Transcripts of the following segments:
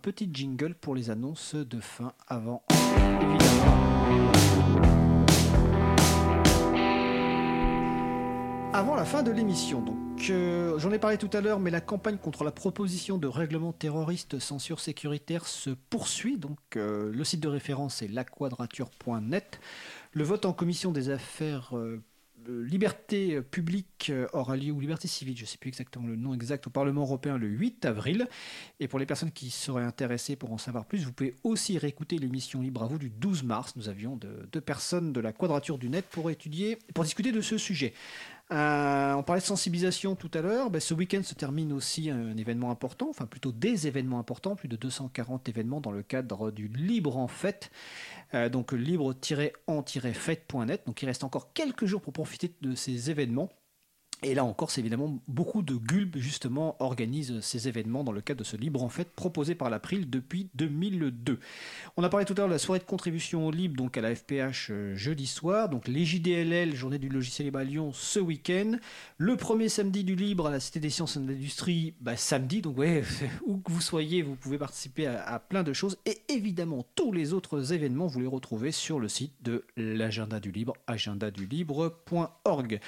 petit jingle pour les annonces de fin avant, évidemment. Avant la fin de l'émission, donc euh, j'en ai parlé tout à l'heure, mais la campagne contre la proposition de règlement terroriste censure sécuritaire se poursuit. Donc euh, le site de référence est laquadrature.net. Le vote en commission des affaires euh, liberté publique euh, aura ou liberté civile, je ne sais plus exactement le nom exact, au Parlement européen le 8 avril. Et pour les personnes qui seraient intéressées pour en savoir plus, vous pouvez aussi réécouter l'émission Libre à vous du 12 mars. Nous avions deux personnes de la Quadrature du Net pour étudier, pour discuter de ce sujet. Euh, on parlait de sensibilisation tout à l'heure. Ben, ce week-end se termine aussi un événement important, enfin plutôt des événements importants, plus de 240 événements dans le cadre du Libre en Fête. Euh, donc libre-en-fête.net. Donc il reste encore quelques jours pour profiter de ces événements. Et là encore, c'est évidemment beaucoup de GULB justement organisent ces événements dans le cadre de ce libre en fête proposé par l'April depuis 2002. On a parlé tout à l'heure de la soirée de contribution au libre donc à la FPH euh, jeudi soir, donc les JDLL, journée du logiciel libre à Lyon ce week-end, le premier samedi du libre à la Cité des sciences et de l'industrie bah, samedi, donc ouais, où que vous soyez, vous pouvez participer à, à plein de choses et évidemment tous les autres événements vous les retrouvez sur le site de l'agenda du libre, agendadulibre.org.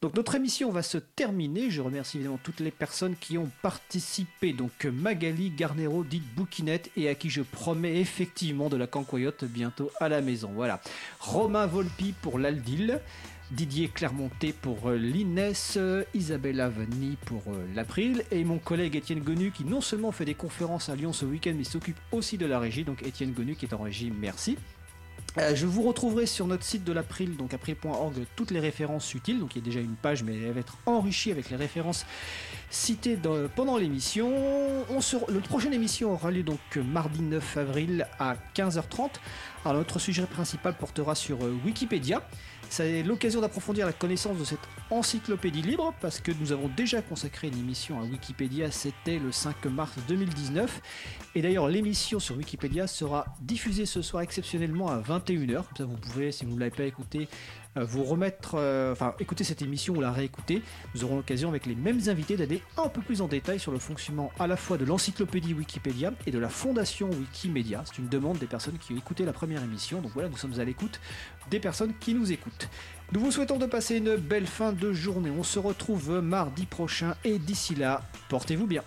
Donc notre émission va se terminer. Je remercie évidemment toutes les personnes qui ont participé. Donc Magali Garnero, dite Bouquinette, et à qui je promets effectivement de la cancoyote bientôt à la maison. Voilà. Romain Volpi pour l'Aldil. Didier Clermonté pour euh, l'Inès, Isabella Venny pour euh, l'April et mon collègue Étienne Gonu qui non seulement fait des conférences à Lyon ce week-end mais s'occupe aussi de la régie. Donc Étienne Gonu qui est en régie, merci. Euh, je vous retrouverai sur notre site de l'April, donc april.org, toutes les références utiles. Donc il y a déjà une page, mais elle va être enrichie avec les références citées pendant l'émission. On se, le prochaine émission aura lieu donc mardi 9 avril à 15h30. Alors notre sujet principal portera sur euh, Wikipédia. C'est l'occasion d'approfondir la connaissance de cette encyclopédie libre parce que nous avons déjà consacré une émission à Wikipédia, c'était le 5 mars 2019. Et d'ailleurs, l'émission sur Wikipédia sera diffusée ce soir exceptionnellement à 21h. Comme ça, vous pouvez, si vous ne l'avez pas écouté, euh, vous remettre, euh, enfin, écouter cette émission ou la réécouter. Nous aurons l'occasion avec les mêmes invités d'aller un peu plus en détail sur le fonctionnement à la fois de l'encyclopédie Wikipédia et de la fondation Wikimedia. C'est une demande des personnes qui ont écouté la première émission. Donc voilà, nous sommes à l'écoute des personnes qui nous écoutent. Nous vous souhaitons de passer une belle fin de journée. On se retrouve mardi prochain et d'ici là, portez-vous bien.